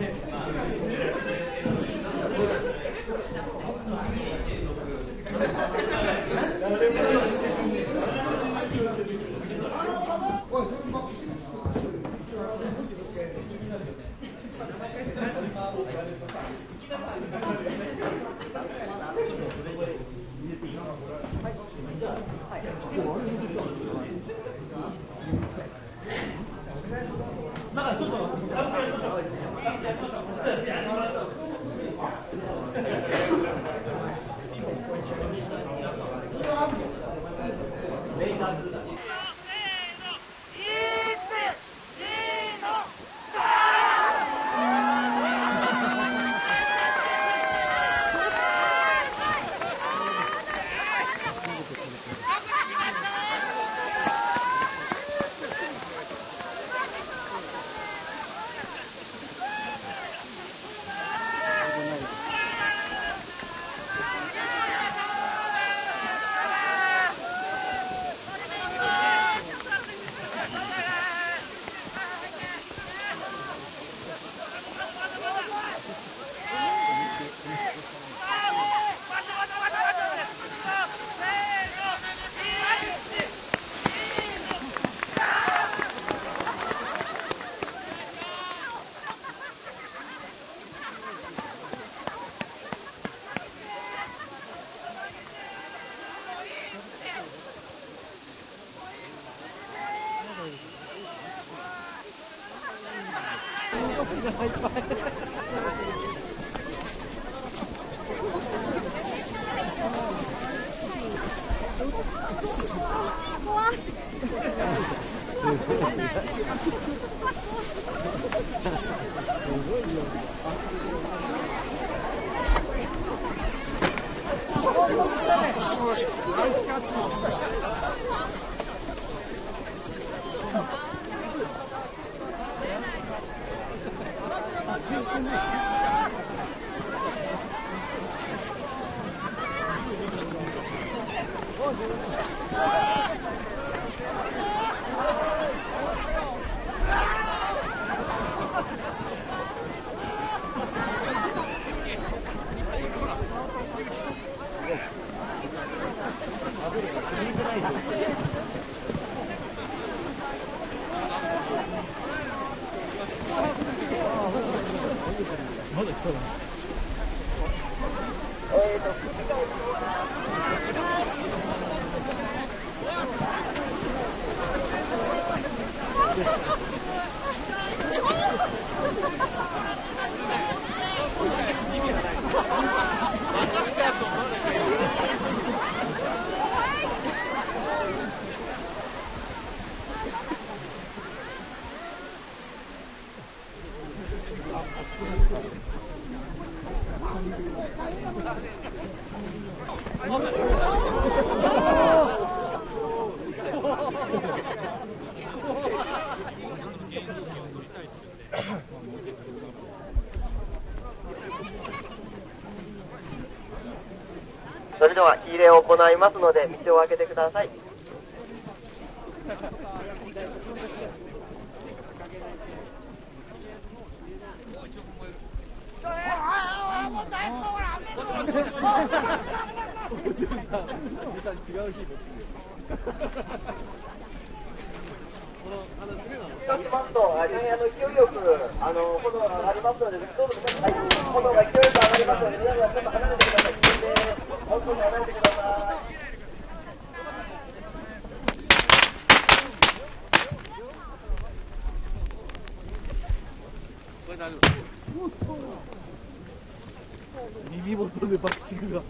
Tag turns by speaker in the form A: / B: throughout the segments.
A: はい。まだ来たの？それでは火入れを行いますので道を開けてください。そうしますと、大変あの勢いよ。く炎が上がりますので、炎が勢いよ。く上がりますので、皆さんちょっと離れてください。危険です。本当に離れてください。
B: 耳元でバッチグが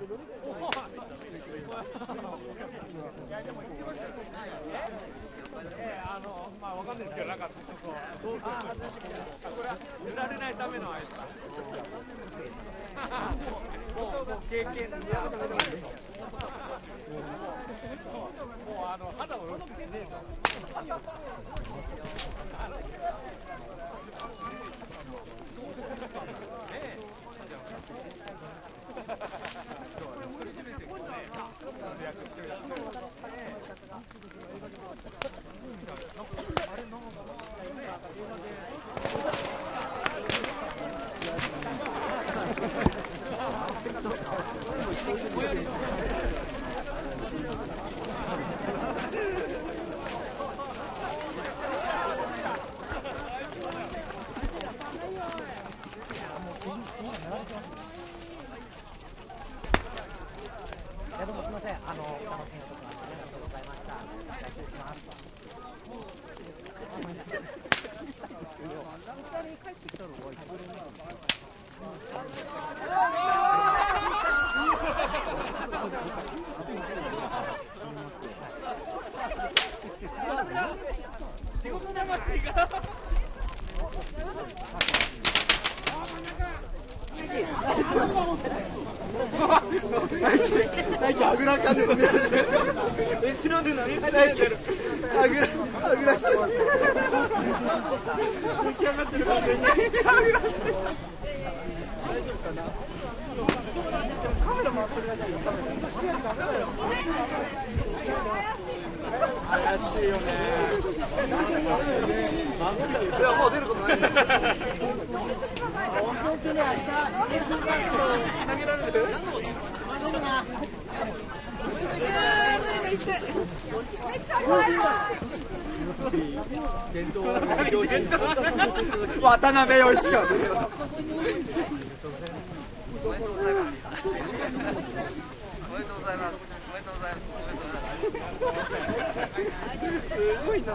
C: えー、あの、まあ、わかんないですけど、なんか、こう、あこれは塗られないためのあれだ。もう、もう、もう経験で。もう、あの、肌をよくねえの。
D: いやどうもすみません、あの、あの選手とか、ありがとうございました。失礼します。
B: 最近あぐらかんで飲みたで何最近あぐらあぐらしてる出来上がってる完全にあぐらしてる怪しいよねいやもう出ることない渡辺陽一か
A: おめでとうございます。おめでとうございます。おめでとうございます。
B: すごいな